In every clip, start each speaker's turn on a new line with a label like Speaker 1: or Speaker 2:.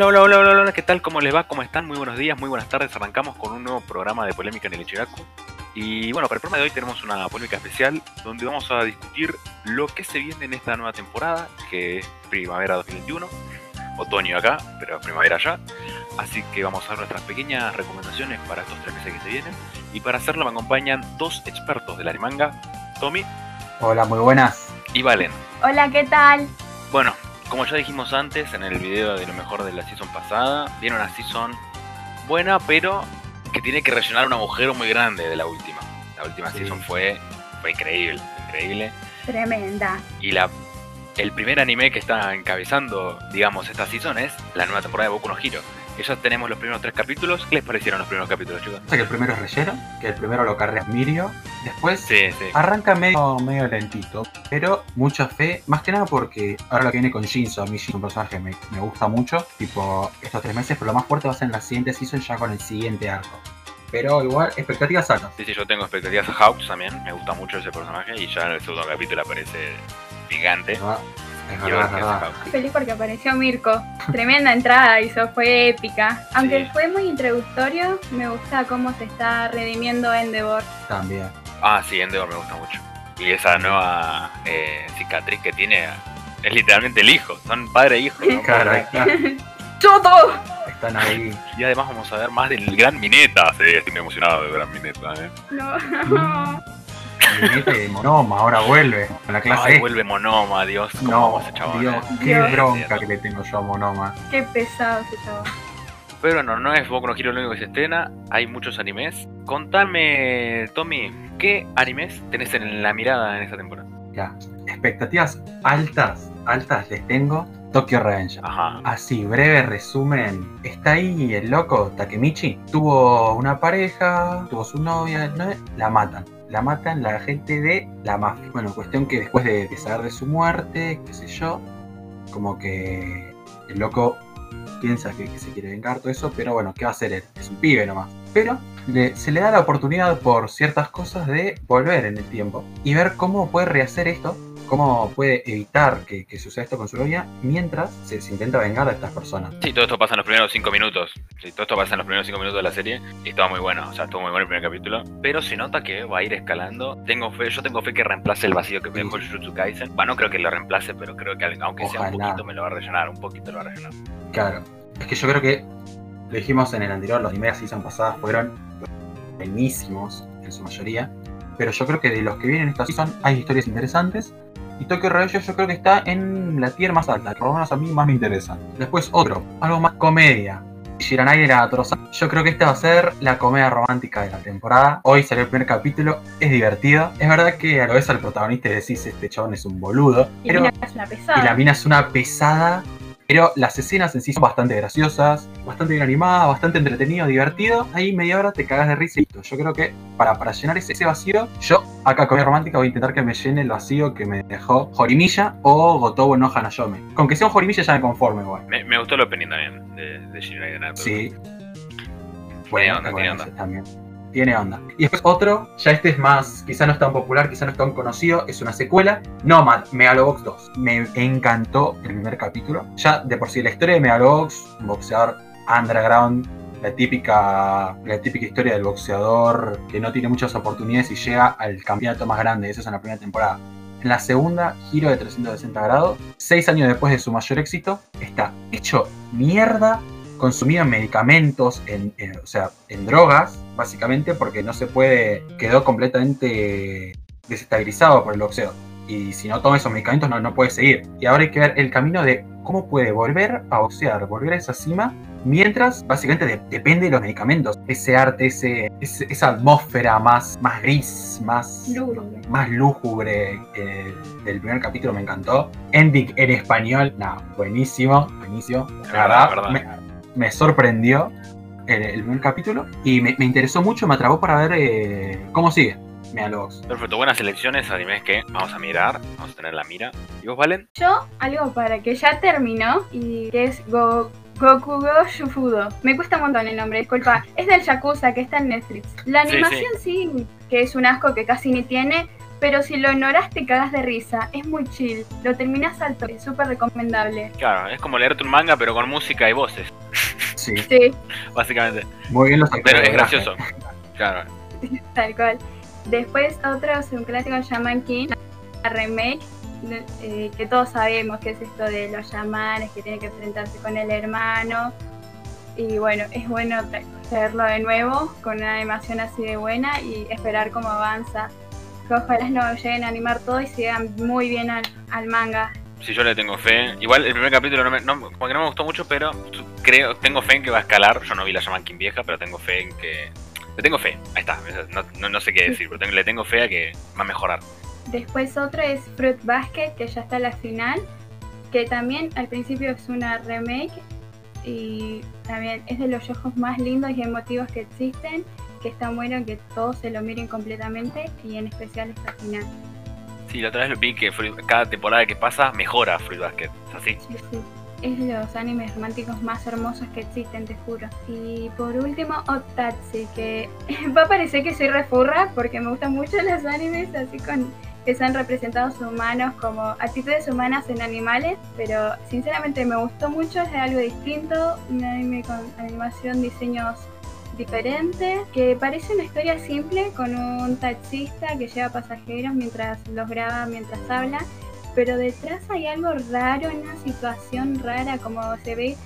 Speaker 1: Hola, hola, hola, hola, hola, ¿qué tal? ¿Cómo les va? ¿Cómo están? Muy buenos días, muy buenas tardes. Arrancamos con un nuevo programa de polémica en el Ichiraku. Y bueno, para el programa de hoy tenemos una polémica especial donde vamos a discutir lo que se viene en esta nueva temporada, que es primavera 2021, otoño acá, pero primavera allá. Así que vamos a dar nuestras pequeñas recomendaciones para estos tres meses que se vienen. Y para hacerlo me acompañan dos expertos del animanga, Tommy
Speaker 2: Hola, muy buenas.
Speaker 1: y Valen.
Speaker 3: Hola, ¿qué tal?
Speaker 1: Bueno, como ya dijimos antes en el video de lo mejor de la season pasada, viene una season buena, pero que tiene que rellenar un agujero muy grande de la última. La última
Speaker 2: Sí.
Speaker 1: season fue, fue increíble, increíble.
Speaker 3: Tremenda.
Speaker 1: Y la, el primer anime que está encabezando, digamos, esta season es la nueva temporada de Boku no Hero. Ya tenemos los primeros tres capítulos. ¿Qué les parecieron los primeros capítulos, chicos?
Speaker 2: O sea que el primero es relleno, que el primero lo carrea Mirio. Después
Speaker 1: Sí, sí.
Speaker 2: arranca medio, medio lentito, pero mucha fe. Más que nada porque ahora lo que viene con Shinzo, a mí Shinzo es un personaje que me, me gusta mucho. Tipo, estos tres meses, pero lo más fuerte va a ser en la siguiente season ya con el siguiente arco. Pero igual, expectativas altas.
Speaker 1: Sí, sí, yo tengo expectativas a Hawks también. Me gusta mucho ese personaje. Y ya en el segundo capítulo aparece gigante.
Speaker 2: Es verdad, verdad.
Speaker 3: Feliz porque apareció Mirko. Tremenda entrada hizo, fue épica. Aunque
Speaker 1: Sí.
Speaker 3: fue muy introductorio, me gusta cómo se está redimiendo Endeavor.
Speaker 2: También.
Speaker 1: Ah, sí, Endeavor me gusta mucho. Y esa nueva eh, cicatriz que tiene es literalmente el hijo. Son padre e hijo. ¿no?
Speaker 2: Claro, ahí está.
Speaker 3: ¡Choto!
Speaker 2: Están ahí.
Speaker 1: Y además vamos a ver más del Gran Mineta. Sí, estoy muy emocionado del Gran Mineta. ¿eh?
Speaker 3: No.
Speaker 2: Y Monoma, ahora vuelve a la clase.
Speaker 1: Ay,
Speaker 2: E.
Speaker 1: vuelve Monoma, Dios. ¿Cómo
Speaker 2: No,
Speaker 1: vamos a chaval?
Speaker 2: Dios,
Speaker 1: eh?
Speaker 2: qué
Speaker 3: Dios.
Speaker 2: bronca que le tengo yo a Monoma.
Speaker 3: Qué pesado ese chavo.
Speaker 1: Pero bueno, no es Boku no Hero lo único que se estrena. Hay muchos animes. Contame, Tommy, ¿qué animes tenés en la mirada en esta temporada?
Speaker 2: Ya, expectativas altas, altas les tengo. Tokyo Revenger.
Speaker 1: Ajá.
Speaker 2: Así, breve resumen. Está ahí el loco Takemichi. Tuvo una pareja, tuvo su novia, ¿no? la matan. La matan la gente de la mafia. Bueno, cuestión que después de, saber de su muerte, qué sé yo, como que el loco piensa que, que se quiere vengar todo eso, pero bueno, ¿qué va a hacer él? Es un pibe nomás. Pero le- se le da la oportunidad por ciertas cosas de volver en el tiempo y ver cómo puede rehacer esto, cómo puede evitar que, que suceda esto con su novia mientras se, se intenta vengar a estas personas.
Speaker 1: Sí, todo esto pasa en los primeros cinco minutos. Sí, todo esto pasa en los primeros cinco minutos de la serie. Y estaba muy bueno. O sea, estuvo muy bueno el primer capítulo. Pero se nota que va a ir escalando. Tengo fe, yo tengo fe que reemplace el vacío que me dejó Jujutsu Kaisen. Bueno, no creo que lo reemplace, pero creo que aunque sea un poquito me lo va a rellenar. Un poquito lo va a rellenar.
Speaker 2: Claro, es que yo creo que lo dijimos en el anterior, los primeras season pasadas fueron buenísimos en su mayoría, pero yo creo que de los que vienen esta season hay historias interesantes y Tokyo Revengers yo creo que está en la tier más alta, por lo menos a mí más me interesa. Después otro, algo más comedia. Shiranai de la. Yo creo que esta va a ser la comedia romántica de la temporada. Hoy salió el primer capítulo, es divertido. Es verdad que a lo ves al protagonista y decís, este chabón es un boludo.
Speaker 3: Y
Speaker 2: Pero
Speaker 3: mira, es una pesada.
Speaker 2: y la mina es una pesada, pero las escenas en sí son bastante graciosas, bastante bien animadas, bastante entretenido, divertido. Ahí media hora te cagas de risa y listo. Yo creo que para, para llenar ese, ese vacío, yo acá con mi romántica voy a intentar que me llene el vacío que me dejó Jorimilla o Gotobo no Hanayome. Con que sea un Jorimilla ya me conforme, güey.
Speaker 1: Me, me gustó el opening también de, de Shinrai.
Speaker 2: Sí. Bueno, bueno, ese también. Tiene onda. Y después otro, ya este es más, quizá no es tan popular, quizá no es tan conocido, es una secuela, Nomad, Megalobox 2. Me encantó el primer capítulo. Ya de por sí la historia de Megalobox, un boxeador underground, la típica, la típica historia del boxeador que no tiene muchas oportunidades y llega al campeonato más grande, eso es en la primera temporada. En la segunda, giro de 360 grados, seis años después de su mayor éxito, está hecho mierda consumido en medicamentos, en, en- o sea, en drogas, básicamente, porque no se puede, quedó completamente desestabilizado por el boxeo. Y si no toma esos medicamentos no, no puede seguir. Y ahora hay que ver el camino de cómo puede volver a boxear, volver a esa cima, mientras básicamente de- depende de los medicamentos. Ese arte, ese, ese- esa atmósfera más, más gris, más,
Speaker 3: Lúgubre.
Speaker 2: más lúgubre eh, del primer capítulo me encantó. Ending en español, no, buenísimo, buenísimo. La
Speaker 1: verdad,
Speaker 2: verdad,
Speaker 1: verdad.
Speaker 2: Me, me sorprendió el, el primer capítulo y me, me interesó mucho, me atrapó para ver eh, cómo sigue. Megalobox.
Speaker 1: Perfecto, buenas selecciones, animes que vamos a mirar, vamos a tener la mira. ¿Y vos, Valen?
Speaker 3: Yo, algo para que ya terminó y que es Go Gokugo Shufudo. Me cuesta un montón el nombre, disculpa. Es del Yakuza que está en Netflix. La
Speaker 1: Sí,
Speaker 3: animación sí, que es un asco que casi ni tiene, pero si lo ignoras te cagas de risa. Es muy chill. Lo terminas alto, es súper recomendable.
Speaker 1: Claro, es como leerte un manga pero con música y voces,
Speaker 2: Sí,
Speaker 3: Sí,
Speaker 1: básicamente.
Speaker 2: muy bien los
Speaker 1: Pero
Speaker 2: actores
Speaker 1: es gracioso. Claro.
Speaker 3: tal cual. Después otro es un clásico Shaman King, la remake, eh, que todos sabemos que es esto de los chamanes, que tiene que enfrentarse con el hermano. Y bueno, es bueno tra- traerlo de nuevo con una animación así de buena y esperar cómo avanza. Que ojalá no lleguen a animar todo y sigan muy bien al, al manga.
Speaker 1: Si yo le tengo fe. Igual el primer capítulo no me, no, como que no me gustó mucho, pero creo, tengo fe en que va a escalar. Yo no vi la Shaman vieja, pero tengo fe en que. Le tengo fe, ahí está. No, no- sé qué decir, pero tengo- le tengo fe a que va a mejorar.
Speaker 3: Después otro es Fruit Basket, que ya está a la final, que también al principio es una remake y también es de los yoyos más lindos y emotivos que existen, que está bueno que todos se lo miren completamente y en especial esta final.
Speaker 1: Sí, la otra vez lo vi que cada temporada que pasa mejora Fruit Basket. ¿Es así?
Speaker 3: Sí, sí. Es los animes románticos más hermosos que existen, te juro. Y por último, Otatsu, que va a parecer que soy refurra porque me gustan mucho los animes así con que sean representados humanos como actitudes humanas en animales, pero sinceramente me gustó mucho, es algo distinto, un anime con animación, diseños diferentes, que parece una historia simple con un taxista que lleva pasajeros mientras los graba, mientras habla, pero detrás hay algo raro, una situación rara, como se ve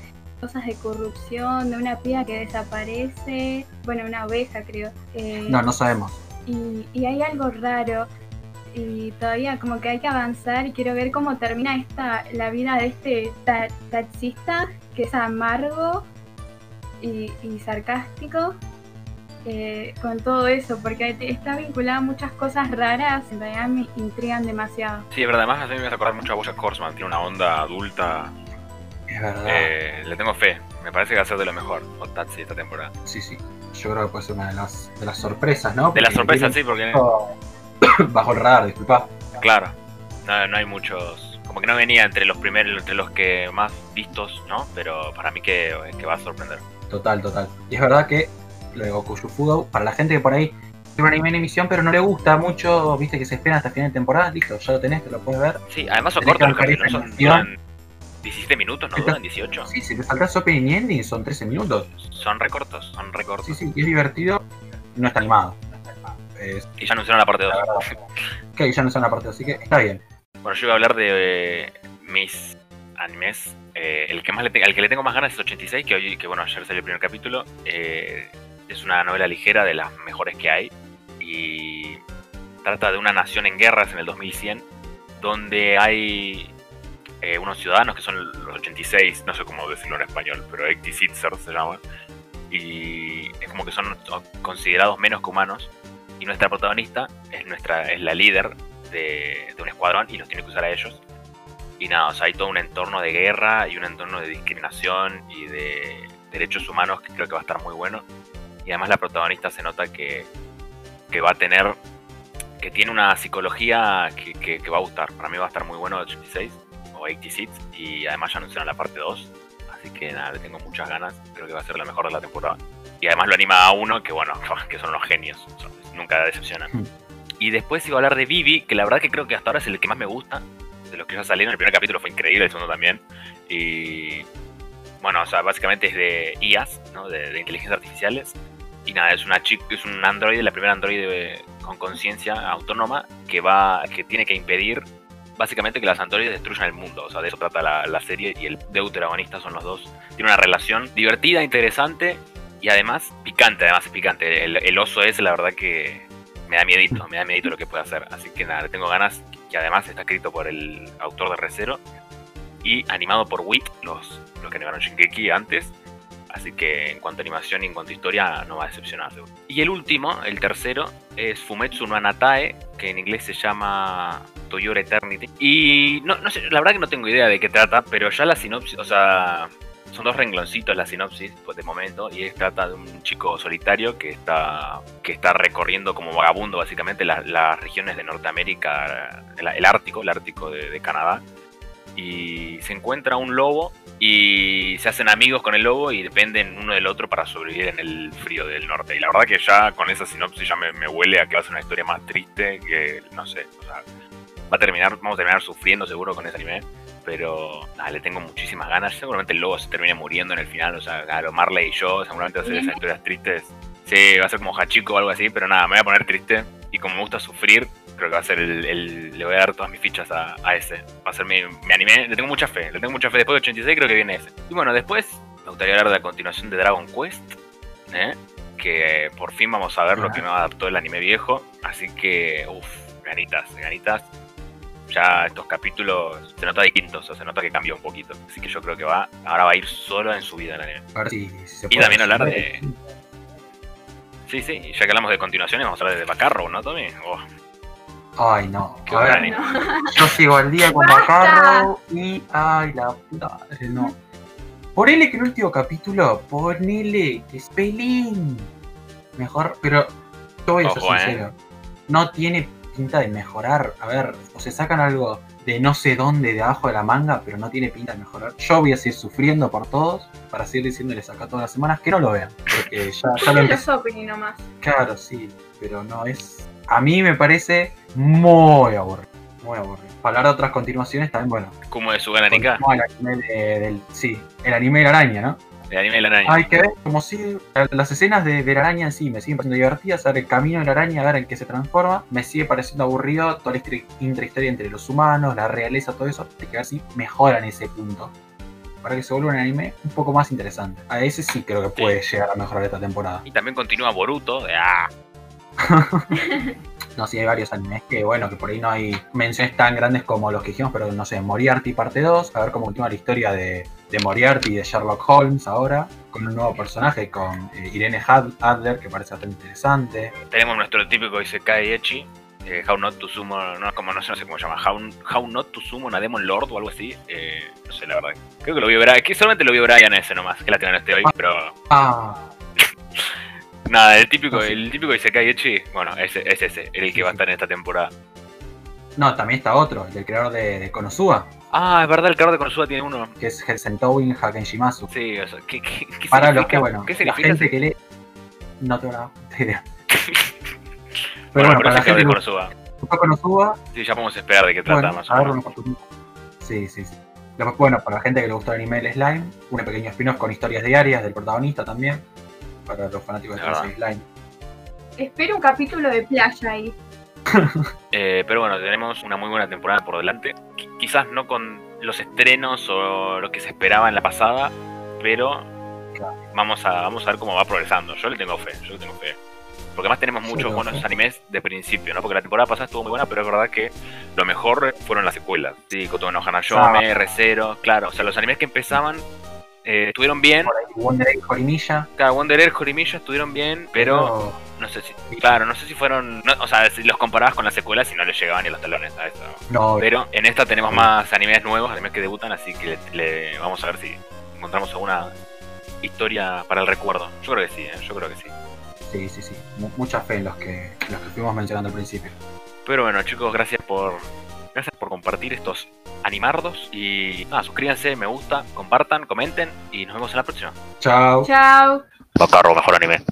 Speaker 3: cosas de corrupción, de una piba que desaparece, bueno, una oveja creo. eh,
Speaker 2: No, no sabemos.
Speaker 3: y, y hay algo raro y todavía como que hay que avanzar y quiero ver cómo termina esta la vida de este ta- taxista que es amargo y, y sarcástico eh, con todo eso porque está vinculado a muchas cosas raras en realidad me intrigan demasiado
Speaker 1: Sí, es verdad. Además, a mí me hace acordar mucho a Bojack Horseman. Tiene una onda adulta.
Speaker 2: Es verdad.
Speaker 1: Eh, le tengo fe. Me parece que va a ser de lo mejor Otatsu esta temporada.
Speaker 2: Sí, sí. Yo creo que puede ser una de las, de las sorpresas, ¿no?
Speaker 1: De la
Speaker 2: Porque
Speaker 1: sorpresa,
Speaker 2: tiene
Speaker 1: sí, porque.
Speaker 2: Bajo el radar, disculpa.
Speaker 1: Claro. No, no hay muchos. Como que no venía entre los primeros, entre los que más vistos, ¿no? Pero para mí que, que va a sorprender.
Speaker 2: Total, total. Y es verdad que lo de Goku Shufudo, para la gente que por ahí tiene un anime en emisión, pero no le gusta mucho, viste que se espera hasta final de temporada, listo, ya lo tenés, te lo puedes ver.
Speaker 1: Sí, además son
Speaker 2: Tenés
Speaker 1: cortos los capítulos, duran 17 minutos, no duran 18.
Speaker 2: Sí, si te saltás opening y ending son 13 minutos.
Speaker 1: Son recortos, son recortos.
Speaker 2: Sí, sí, y es divertido, no está animado. Es,
Speaker 1: Y ya anunciaron la parte 2.
Speaker 2: la verdad. Ok, ya son la parte, así que está bien.
Speaker 1: Bueno, yo iba a hablar de eh, mis animes. Eh, el que más le al que le tengo más ganas es 86, que hoy, que bueno, ayer salió el primer capítulo. Eh, es una novela ligera de las mejores que hay. Y trata de una nación en guerras en el 2100, donde hay eh, unos ciudadanos que son los 86, no sé cómo decirlo en español, pero 86 se llaman. Y es como que son considerados menos que humanos. Y nuestra protagonista es, nuestra, es la líder de, de un escuadrón y los tiene que usar a ellos. Y nada, o sea, hay todo un entorno de guerra y un entorno de discriminación y de derechos humanos que creo que va a estar muy bueno. Y además la protagonista se nota que, que va a tener, que tiene una psicología que, que- que va a gustar. Para mí va a estar muy bueno 86 o 86 y además ya anunciaron la parte 2. Así que nada, le tengo muchas ganas. Creo que va a ser la mejor de la temporada. Y además lo anima a uno que bueno, que son unos genios. Nunca decepcionan.
Speaker 2: Hmm.
Speaker 1: Y después iba a hablar de Vivi, que la verdad que creo que hasta ahora es el que más me gusta. De los que ya salieron, el primer capítulo fue increíble, el segundo también. Y bueno, o sea, básicamente es de IAS, ¿no? De, de inteligencias artificiales. Y nada, es una chica, es un androide, la primera androide con conciencia autónoma que va, que tiene que impedir básicamente que las androides destruyan el mundo. O sea, de eso trata la, la serie y el deuteragonista son los dos. Tiene una relación divertida, interesante y además picante, además es picante. El, el oso es la verdad que me da miedito, me da miedito lo que puede hacer. Así que nada, le tengo ganas. Y además está escrito por el autor de Recero y animado por WIT, los, los que animaron Shingeki antes. Así que en cuanto a animación y en cuanto a historia no va a decepcionar. Y el último, el tercero, es Fumetsu no Anatae, que en inglés se llama To Your Eternity. Y no, no sé, la verdad que no tengo idea de qué trata, pero ya la sinopsis, o sea, son dos rengloncitos la sinopsis, pues de momento, y es, trata de un chico solitario que está, que está recorriendo como vagabundo básicamente la- las regiones de Norteamérica, el, Ártico, el Ártico de, de Canadá, y se encuentra un lobo y se hacen amigos con el lobo y dependen uno del otro para sobrevivir en el frío del norte. Y la verdad que ya con esa sinopsis ya me, me huele a que va a ser una historia más triste que, no sé, o sea, va a terminar, vamos a terminar sufriendo seguro con ese anime. Pero nada, le tengo muchísimas ganas. Seguramente el lobo se termine muriendo en el final. O sea, claro, Marley y yo seguramente va a ser esas historias tristes. Sí, va a ser como Hachiko o algo así, pero nada, me voy a poner triste. Y como me gusta sufrir, creo que va a ser el, el- le voy a dar todas mis fichas a, a ese. Va a ser mi, mi anime, le tengo mucha fe, le tengo mucha fe. Después de 86 creo que viene ese. Y bueno, después me gustaría hablar de la continuación de Dragon Quest, ¿eh? que por fin vamos a ver lo que me adaptó el anime viejo. Así que, uff, ganitas, ganitas. Ya estos capítulos se nota distintos, o sea, se nota que cambió un poquito. Así que yo creo que va, ahora va a ir solo en su vida el anime.
Speaker 2: A ver si, se
Speaker 1: Y
Speaker 2: puede
Speaker 1: también hablar de- Sí, sí, y ya que hablamos de continuaciones, vamos a hablar de Bacarro, ¿no, Tommy? Oh,
Speaker 2: Ay, no.
Speaker 1: qué
Speaker 2: A ver,
Speaker 1: anime.
Speaker 2: yo sigo al día con Bacarro y. Ay, la puta madre, no. Ponele que el último capítulo, ponele que es pelín. Mejor, pero yo voy a ser
Speaker 1: Ojo, eh.
Speaker 2: sincero. No tiene pinta de mejorar. A ver, o se sacan algo de no sé dónde de abajo de la manga, pero no tiene pinta de mejorar. Yo voy a seguir sufriendo por todos para seguir diciéndoles acá todas las semanas que no lo vean. Porque ya, ya lo empecé.
Speaker 3: Los opening nomás.
Speaker 2: Claro, sí, pero no es. A mí me parece muy aburrido. Muy aburrido. Para hablar de otras continuaciones también, bueno.
Speaker 1: Como de su
Speaker 2: el anime de- del. Sí, el anime de la araña, ¿no?
Speaker 1: El anime de la araña.
Speaker 2: Hay que ver, como si. Las escenas de, de la araña en sí me siguen pareciendo divertidas. Ver el camino de la araña, a ver en qué se transforma. Me sigue pareciendo aburrido toda la histori- intrahistoria entre los humanos, la realeza, todo eso. Hay que ver si mejoran ese punto. Para que se vuelva un anime un poco más interesante. A ese sí creo que puede llegar a mejorar esta temporada.
Speaker 1: Y también continúa Boruto, de ah,
Speaker 2: No, sí, hay varios animes que, bueno, que por ahí no hay menciones tan grandes como los que dijimos, pero no sé, Moriarty parte 2, a ver cómo continúa la historia de, de Moriarty y de Sherlock Holmes ahora, con un nuevo personaje, con eh, Irene Adler, que parece bastante interesante.
Speaker 1: tenemos nuestro típico Isekai Echi, eh, How Not to Sumo, no, como, no, sé, no sé cómo se llama, How, How Not to Sumo a Demon Lord o algo así, eh, no sé la verdad. Creo que lo vio Brian, que solamente lo vio Brian ese nomás, que la tiene este hoy, pero
Speaker 2: Ah,
Speaker 1: nada, el típico, el típico Isekai Echi, bueno, ese, es ese, el que va a estar en esta temporada.
Speaker 2: no, también está otro, el del creador de, de Konosuba,
Speaker 1: Ah, es verdad, el creador de Konosuba tiene uno.
Speaker 2: que es Helsentowin Hakenshimasu.
Speaker 1: Sí, o sea, ¿qué, qué, qué
Speaker 2: Para los que, bueno,
Speaker 1: ¿Qué
Speaker 2: la gente
Speaker 1: ese-
Speaker 2: que lee, no tengo puta idea. Pero bueno,
Speaker 1: pero
Speaker 2: para la gente
Speaker 1: de Konosuba. Sí, ya podemos esperar de qué trata
Speaker 2: Bueno,
Speaker 1: más o menos.
Speaker 2: Sí, sí, sí. Bueno, para la gente que le gustó el anime del Slime, un pequeño spin-off con historias diarias del protagonista también. Para los fanáticos de. Tensei Slime.
Speaker 3: Espero un capítulo de playa ahí.
Speaker 1: Eh, pero bueno, tenemos una muy buena temporada por delante. Qui- quizás no con los estrenos o lo que se esperaba en la pasada, pero
Speaker 2: Claro.
Speaker 1: vamos a, vamos a ver cómo va progresando. Yo le tengo fe, yo le tengo fe. Porque además tenemos muchos buenos animes de principio, ¿no? Porque la temporada pasada estuvo muy buena, pero es verdad que lo mejor fueron las secuelas. Sí, Kotono no Hanayome, R0, claro. O sea, los animes que empezaban eh, estuvieron bien.
Speaker 2: Por ahí Wonder Egg Jorimilla.
Speaker 1: Cada Wonder Egg, Jorimilla estuvieron bien, pero no sé si, claro, no sé si fueron, no- o sea, si los comparabas con las secuelas y no les llegaban ni los talones a eso.
Speaker 2: No,
Speaker 1: Pero en esta tenemos más animes nuevos, animes que debutan, así que le, le- vamos a ver si encontramos alguna historia para el recuerdo. Yo creo que sí, ¿eh? yo creo que sí.
Speaker 2: sí, sí, sí. Mu- Mucha fe en los que, en los que fuimos mencionando al principio.
Speaker 1: Pero bueno, chicos, gracias por gracias por compartir estos animardos y nada, suscríbanse, me gusta, compartan, comenten y nos vemos en la próxima.
Speaker 2: Chao.
Speaker 3: Chao.
Speaker 1: Bacarro, mejor anime.